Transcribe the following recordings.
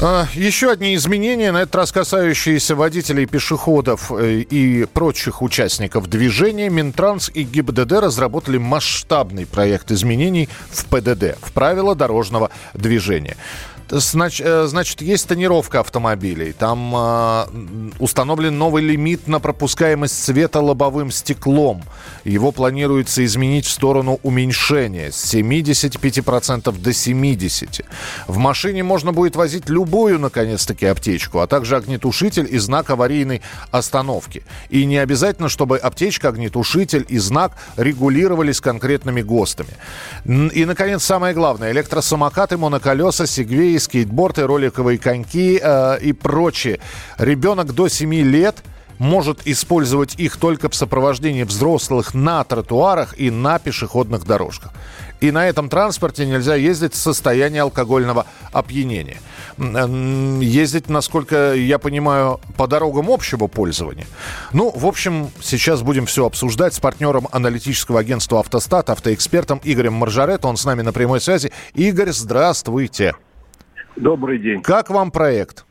Еще одни изменения, на этот раз касающиеся водителей, пешеходов э, и прочих участников движения. Минтранс и ГИБДД разработали масштабный проект изменений в ПДД, в правила дорожного движения. Знач- э, Значит, есть тонировка автомобилей. Там а, установлен новый лимит на пропускаемость света лобовым стеклом. Его планируется изменить в сторону уменьшения с 75% до 70%. В машине можно будет возить любую, наконец-таки, аптечку, а также огнетушитель и знак аварийной остановки. И не обязательно, чтобы аптечка, огнетушитель и знак регулировались конкретными ГОСТами. И, наконец, самое главное. Электросамокаты, моноколеса, сегвеи, скейтборды, роликовые коньки э, и прочее. Ребенок до 7 лет может использовать их только в сопровождении взрослых на тротуарах и на пешеходных дорожках. И на этом транспорте нельзя ездить в состоянии алкогольного опьянения. М, Ездить, насколько я понимаю, по дорогам общего пользования. Ну, в общем, сейчас будем все обсуждать с партнером аналитического агентства «Автостат», автоэкспертом Игорем Маржаретто. Он с нами на прямой связи. Игорь, здравствуйте. Добрый день. Как вам проект?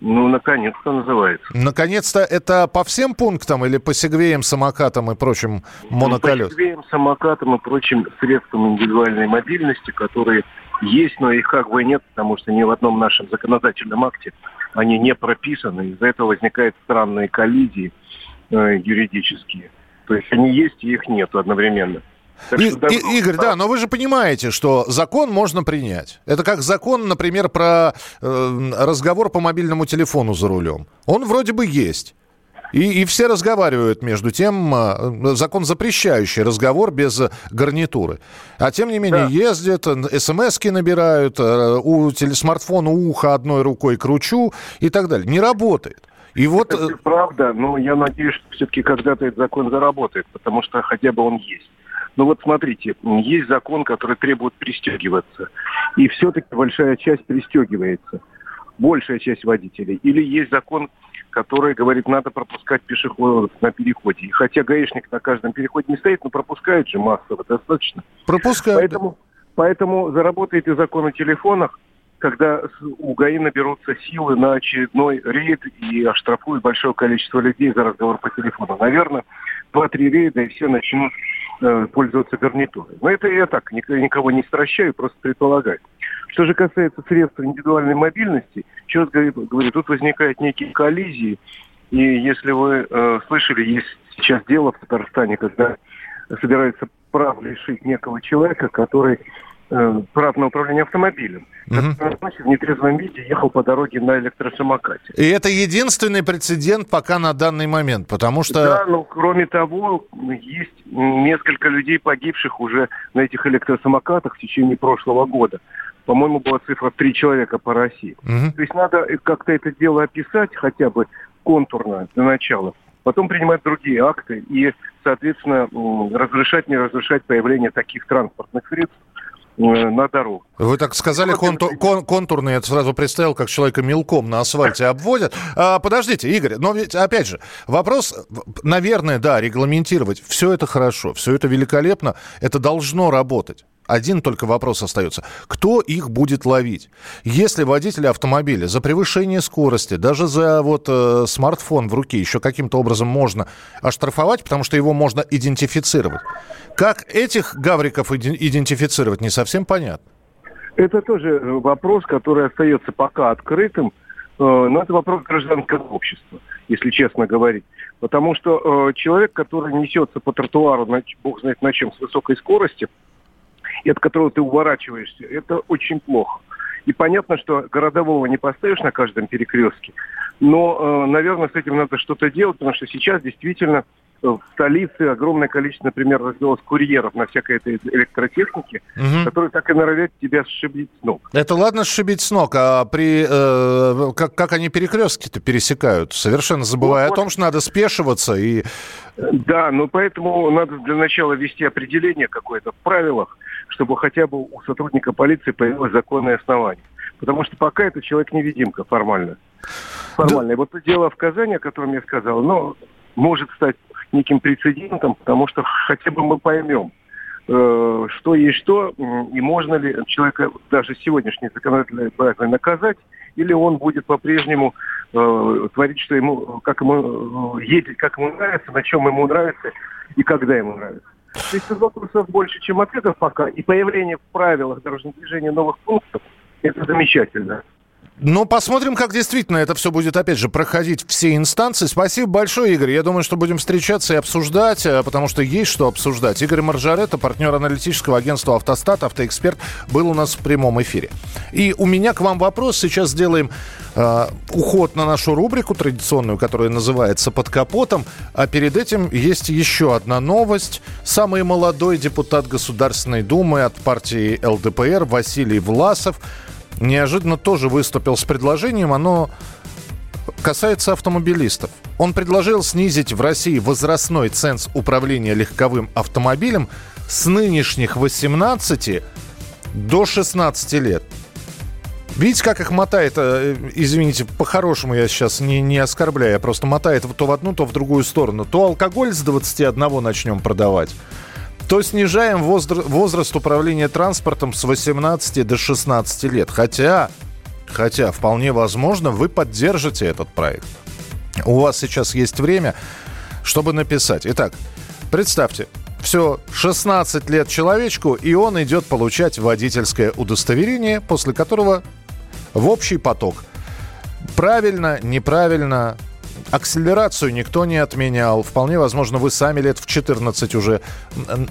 Ну, наконец-то называется. Наконец-то это по всем пунктам или по сегвеям, самокатам и прочим моноколес? Ну, по сегвеям, самокатам и прочим средствам индивидуальной мобильности, которые есть, но их как бы нет, потому что ни в одном нашем законодательном акте они не прописаны. Из-за этого возникают странные коллизии э, юридические. То есть они есть и их нет одновременно. И- И- Игорь, да, но вы же понимаете, что закон можно принять. Это как закон, например, про э, разговор по мобильному телефону за рулем. Он вроде бы есть. И, и все разговаривают между тем, э, закон запрещающий разговор без гарнитуры. А тем не менее Да. ездят, смс-ки набирают, э, у смартфона ухо одной рукой кручу и так далее. Не работает. И вот... Это правда, но я надеюсь, что все-таки когда-то этот закон заработает, потому что хотя бы он есть. Ну вот смотрите, есть закон, который требует пристегиваться, и все-таки большая часть пристегивается, большая часть водителей. Или есть закон, который говорит, надо пропускать пешеходов на переходе. И хотя гаишник на каждом переходе не стоит, но пропускает же массово достаточно. пропускают. Поэтому, поэтому заработает и закон о телефонах, когда у ГАИ наберутся силы на очередной рейд и оштрафуют большое количество людей за разговор по телефону. Наверное, два-три рейда и все начнут э, пользоваться гарнитурой. Но это я так, ник- никого не стращаю, просто предполагаю. Что же касается средств индивидуальной мобильности, еще раз говорю, тут возникают некие коллизии. И если вы э, слышали, есть сейчас дело в Татарстане, когда собирается прав лишить некого человека, который э, прав на управление автомобилем. Мгм. Который, в нетрезвом виде ехал по дороге на электросамокате. И это единственный прецедент пока на данный момент, потому что... Да, но кроме того, есть несколько людей, погибших уже на этих электросамокатах в течение прошлого года. По-моему, была цифра три человека по России. Мгм. То есть надо э, как-то это дело описать хотя бы контурно для начала. Потом принимать другие акты и, соответственно, разрешать, не разрешать появление таких транспортных средств э, на дорогах. Вы так сказали контур, кон- контурный, я сразу представил, как человека мелком на асфальте обводят. А, подождите, Игорь, но ведь, опять же, вопрос, наверное, да, регламентировать. Все это хорошо, все это великолепно, это должно работать. Один только вопрос остается. Кто их будет ловить? Если водитель автомобиля за превышение скорости, даже за вот э, смартфон в руке еще каким-то образом можно оштрафовать, потому что его можно идентифицировать. Как этих гавриков идентифицировать, не совсем понятно. Это тоже э, вопрос, который остается пока открытым, э, но это вопрос гражданского общества, если честно говорить. Потому что э, человек, который несется по тротуару, бог знает на чем, с высокой скоростью, и от которого ты уворачиваешься, это очень плохо. И понятно, что городового не поставишь на каждом перекрестке, но, э, наверное, с этим надо что-то делать, потому что сейчас действительно в столице огромное количество, например, развелось курьеров на всякой этой электротехнике, угу. которые так и норовят тебя сшибить с ног. Это ладно сшибить с ног, а при э, как, как они перекрестки-то пересекают, совершенно забывая вот, о том, что надо спешиваться и... Да, но поэтому надо для начала ввести определение какое-то в правилах, чтобы хотя бы у сотрудника полиции появилось законное основание. Потому что пока это человек-невидимка формально. Формально. Да. И вот то дело в Казани, о котором я сказал, но может стать неким прецедентом, потому что хотя бы мы поймем, э, что есть что, и можно ли человека даже сегодняшний законодательный проект наказать, или он будет по-прежнему э, творить, что ему, как ему э, ездить, как ему нравится, на чем ему нравится и когда ему нравится. То есть вопросов больше, чем ответов пока, и появление в правилах дорожного движения новых пунктов – это замечательно. Ну, посмотрим, как действительно это все будет, опять же, проходить все инстанции. Спасибо большое, Игорь. Я думаю, что будем встречаться и обсуждать, э, потому что есть что обсуждать. Игорь Маржаретта, партнер аналитического агентства «Автостат», автоэксперт, был у нас в прямом эфире. И у меня к вам вопрос. Сейчас сделаем э, уход на нашу рубрику традиционную, которая называется «Под капотом». А перед этим есть еще одна новость. Самый молодой депутат Государственной Думы от партии ЛДПР Василий Власов – неожиданно тоже выступил с предложением. Оно касается автомобилистов. Он предложил снизить в России возрастной ценз управления легковым автомобилем с нынешних 18 до 16 лет. Видите, как их мотает, э, извините, по-хорошему я сейчас не, не оскорбляю, я просто мотает то в одну, то в другую сторону. То алкоголь с 21 начнем продавать, то снижаем возраст управления транспортом с 18 до 16 лет. Хотя, хотя, вполне возможно, вы поддержите этот проект. У вас сейчас есть время, чтобы написать. Итак, представьте, все, 16 лет человечку, и он идет получать водительское удостоверение, после которого в общий поток. Правильно, неправильно, Акселерацию никто не отменял. Вполне возможно, вы сами лет в 14 уже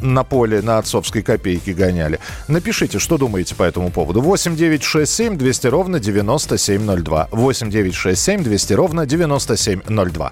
на поле на отцовской копейке гоняли. Напишите, что думаете по этому поводу. 8 9 6 7 200 ровно 9702. 8 9 6 7 200 ровно 9702.